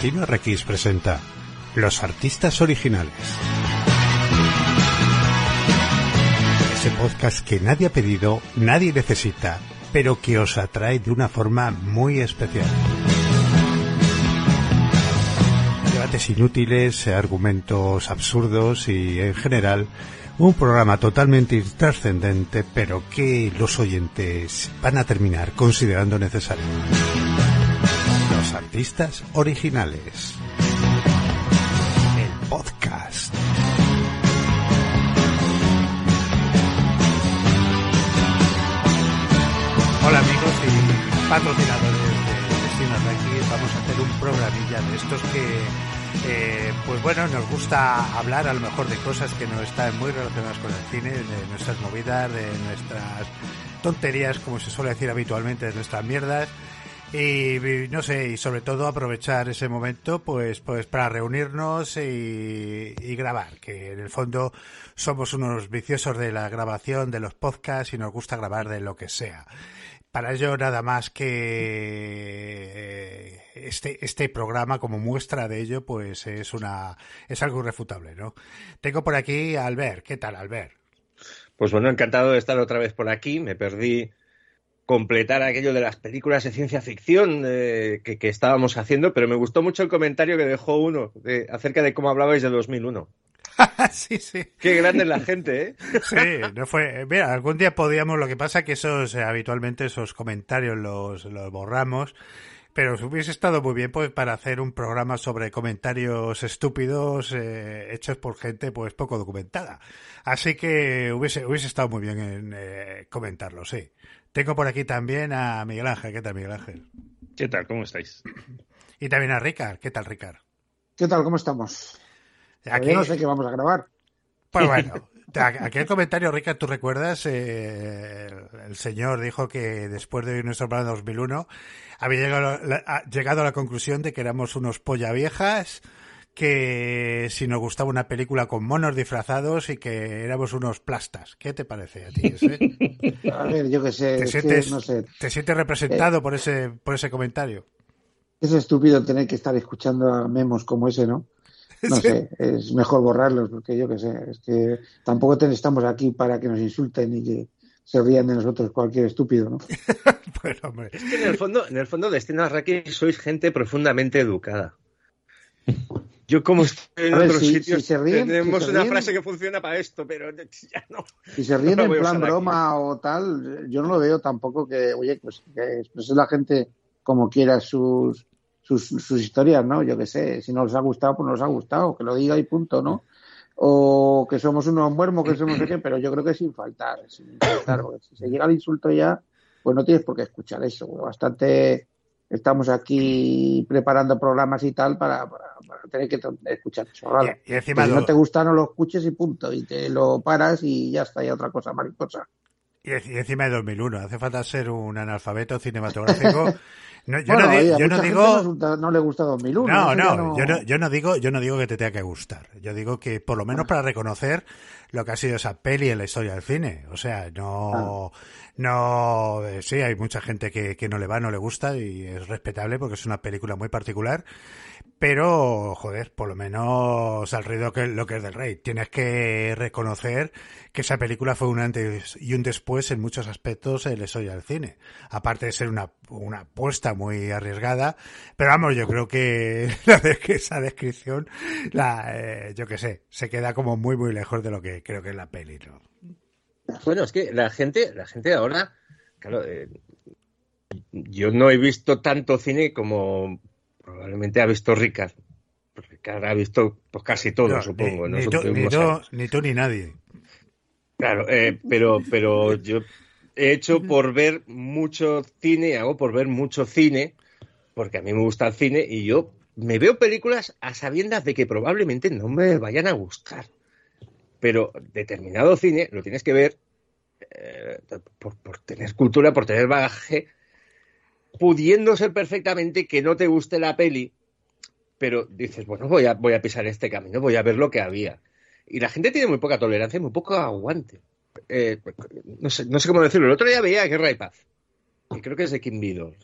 Destino RX presenta Los Artistas Originales. Ese podcast que nadie ha pedido, nadie necesita, pero que os atrae de una forma muy especial. Debates inútiles, argumentos absurdos y, en general, un programa totalmente intrascendente, pero que los oyentes van a terminar considerando necesario. Artistas originales. El podcast. Hola amigos y patrocinadores de Destino Reiki. Vamos a hacer un programilla de estos que eh, pues bueno, nos gusta hablar a lo mejor de cosas que no están muy relacionadas con el cine, de nuestras movidas, de nuestras tonterías, como se suele decir habitualmente, de nuestras mierdas. Y no sé, y sobre todo aprovechar ese momento pues pues para reunirnos y, grabar, que en el fondo somos unos viciosos de la grabación, de los podcasts y nos gusta grabar de lo que sea. Para ello nada más que eh, este, este programa como muestra de ello pues es una es algo irrefutable, ¿no? Tengo por aquí a Albert. ¿Qué tal, Albert? Pues bueno, encantado de estar otra vez por aquí. Me perdí completar aquello de las películas de ciencia ficción eh, que, que, estábamos haciendo, pero me gustó mucho el comentario que dejó uno de, acerca de cómo hablabais de 2001. sí, sí. Qué grande es la gente, ¿eh? sí, no fue. Mira, algún día podíamos. Lo que pasa que esos eh, habitualmente esos comentarios los, los borramos. Pero hubiese estado muy bien pues para hacer un programa sobre comentarios estúpidos eh, hechos por gente pues poco documentada. Así que hubiese, hubiese estado muy bien en eh, comentarlo, sí. Tengo por aquí también a Miguel Ángel. ¿Qué tal, Miguel Ángel? ¿Qué tal? ¿Cómo estáis? Y también a Ricard. ¿Qué tal, Ricard? ¿Qué tal? ¿Cómo estamos? Aquí no sé qué vamos a grabar. Pues bueno, aquel comentario, Ricard, ¿tú recuerdas? Eh, el señor dijo que después de nuestro plan de 2001 había llegado, la, llegado a la conclusión de que éramos unos polla viejas, que si nos gustaba una película con monos disfrazados y que éramos unos plastas. ¿Qué te parece a ti? Ese? a ver, yo qué sé. ¿Te sientes, que, no sé. ¿te sientes representado eh, por, ese, por ese comentario? Es estúpido tener que estar escuchando a memos como ese, ¿no? No sé, es mejor borrarlos porque yo qué sé, es que tampoco estamos aquí para que nos insulten y que se rían de nosotros cualquier estúpido, ¿no? pues, hombre. Es que en el fondo, en el fondo Destino Arraki sois gente profundamente educada. Yo como estoy en ver, otros si, sitios si se ríen, tenemos si se una ríen, frase que funciona para esto, pero ya no. Si se ríen no en plan broma o tal, yo no lo veo tampoco que, oye, pues que exprese la gente como quiera sus, sus, sus, historias, ¿no? Yo qué sé, si no les ha gustado, pues no les ha gustado, que lo diga y punto, ¿no? O que somos unos muermos, que somos de qué, pero yo creo que sin faltar, sin faltar, porque si se llega al insulto ya, pues no tienes por qué escuchar eso, bastante estamos aquí preparando programas y tal para, para, para tener que escuchar eso. Y, y encima si lo... no te gusta, no lo escuches y punto, y te lo paras y ya está, y otra cosa mariposa. Y, y encima de 2001, hace falta ser un analfabeto cinematográfico. No, yo, bueno, no, oye, yo no digo no, le gusta 2001 no no, no, yo no yo no digo yo no digo que te tenga que gustar. Yo digo que por lo menos para reconocer lo que ha sido esa peli en la historia del cine. O sea no ah. no eh, sí hay mucha gente que, que no le va no le gusta y es respetable porque es una película muy particular pero joder por lo menos al que lo que es del rey. Tienes que reconocer que esa película fue un antes y un después en muchos aspectos en la historia del cine. Aparte de ser una una apuesta muy arriesgada, pero vamos, yo creo que, la de que esa descripción, la, eh, yo que sé, se queda como muy muy lejos de lo que creo que es la peli, ¿no? Bueno, es que la gente, la gente ahora, claro, eh, yo no he visto tanto cine como probablemente ha visto Ricard. Ricard ha visto pues casi todo, no, supongo. Ni, ¿no? ni, ni, tú, ni, tú, ni nadie. Claro, eh, pero, pero yo he hecho por ver mucho cine, hago por ver mucho cine, porque a mí me gusta el cine y yo me veo películas a sabiendas de que probablemente no me vayan a gustar. Pero determinado cine lo tienes que ver eh, por, tener cultura, por tener bagaje, pudiendo ser perfectamente que no te guste la peli, pero dices, bueno, voy a, voy a pisar este camino, voy a ver lo que había. Y la gente tiene muy poca tolerancia y muy poco aguante eh, no, sé, no sé cómo decirlo. El otro día veía Guerra y Paz, y creo que es de Kim Vidor,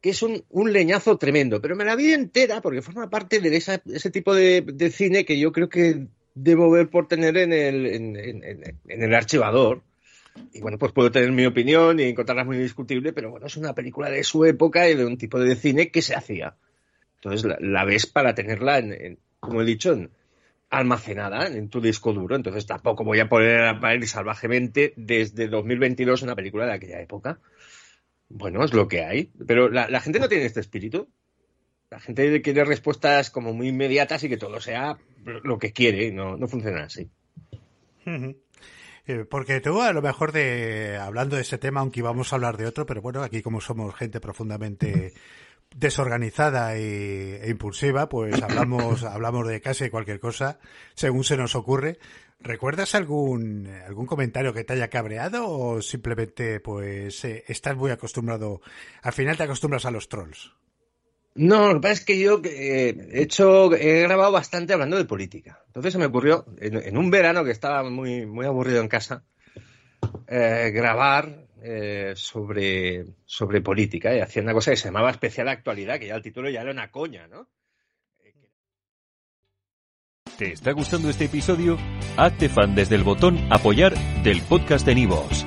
que es un, leñazo tremendo, pero me la vi entera porque forma parte de ese tipo de, cine que yo creo que debo ver por tener en el, en, el archivador. Y bueno, pues puedo tener mi opinión y encontrarla muy discutible, pero bueno, es una película de su época y de un tipo de cine que se hacía. Entonces la, ves para tenerla, en, como he dicho, almacenada en tu disco duro. Entonces tampoco voy a poner a ir salvajemente desde 2022 una película de aquella época. Bueno, es lo que hay. Pero la, gente no tiene este espíritu. La gente quiere respuestas como muy inmediatas y que todo sea lo que quiere. No, no funciona así. Eh, porque tú, a lo mejor de hablando de ese tema, aunque íbamos a hablar de otro, pero bueno, aquí como somos gente profundamente desorganizada e impulsiva, pues hablamos, hablamos de casi cualquier cosa según se nos ocurre. ¿Recuerdas algún, algún comentario que te haya cabreado o simplemente pues eh, estás muy acostumbrado, al final te acostumbras a los trolls? No, lo que pasa es que yo eh, he hecho, he grabado bastante hablando de política. Entonces se me ocurrió, en, un verano que estaba muy, muy aburrido en casa, eh, grabar sobre, sobre política y hacía una cosa que se llamaba especial actualidad, que ya el título ya era una coña, ¿no? ¿Te está gustando este episodio? Hazte fan desde el botón Apoyar del podcast de Nivos.